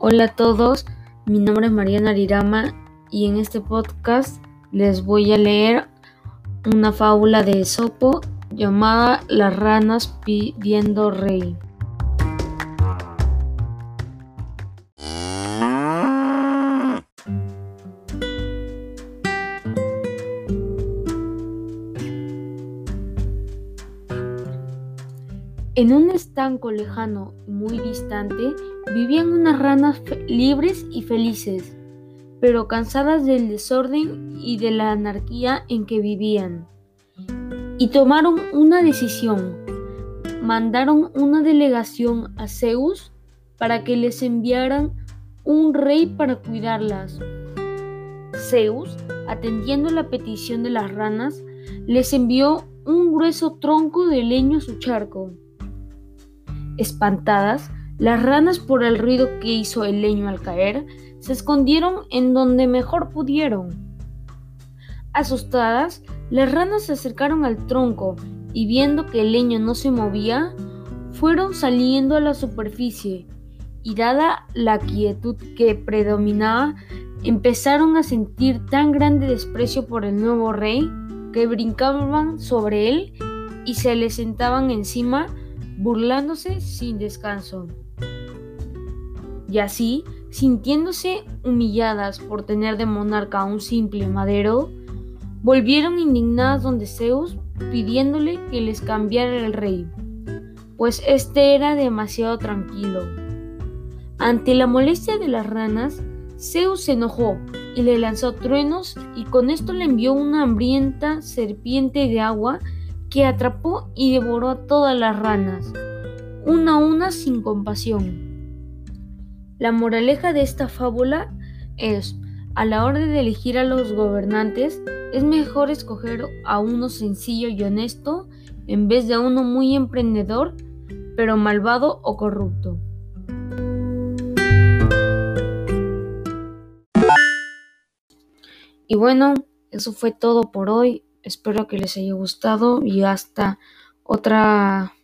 Hola a todos, mi nombre es Mariana Arirama y en este podcast les voy a leer una fábula de Esopo llamada Las ranas pidiendo rey. En un estanco lejano y muy distante vivían unas ranas libres y felices, pero cansadas del desorden y de la anarquía en que vivían. Y tomaron una decisión. Mandaron una delegación a Zeus para que les enviaran un rey para cuidarlas. Zeus, atendiendo la petición de las ranas, les envió un grueso tronco de leño a su charco. Espantadas, las ranas por el ruido que hizo el leño al caer, se escondieron en donde mejor pudieron. Asustadas, las ranas se acercaron al tronco y viendo que el leño no se movía, fueron saliendo a la superficie y dada la quietud que predominaba, empezaron a sentir tan grande desprecio por el nuevo rey que brincaban sobre él y se le sentaban encima burlándose sin descanso. Y así, sintiéndose humilladas por tener de monarca a un simple madero, volvieron indignadas donde Zeus pidiéndole que les cambiara el rey, pues éste era demasiado tranquilo. Ante la molestia de las ranas, Zeus se enojó y le lanzó truenos y con esto le envió una hambrienta serpiente de agua que atrapó y devoró a todas las ranas, una a una sin compasión. La moraleja de esta fábula es, a la hora de elegir a los gobernantes, es mejor escoger a uno sencillo y honesto en vez de a uno muy emprendedor, pero malvado o corrupto. Y bueno, eso fue todo por hoy. Espero que les haya gustado y hasta otra